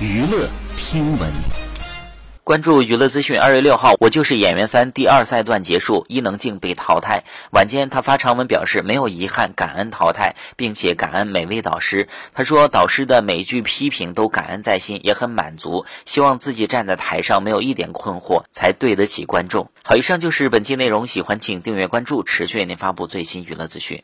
娱乐听闻，关注娱乐资讯。二月六号，我就是演员。三第二赛段结束，伊能静被淘汰。晚间她发长文表示没有遗憾，感恩淘汰，并且感恩每位导师。她说导师的每句批评都感恩在心，也很满足，希望自己站在台上没有一点困惑，才对得起观众。好，以上就是本期内容，喜欢请订阅、关注，持续为您发布最新娱乐资讯。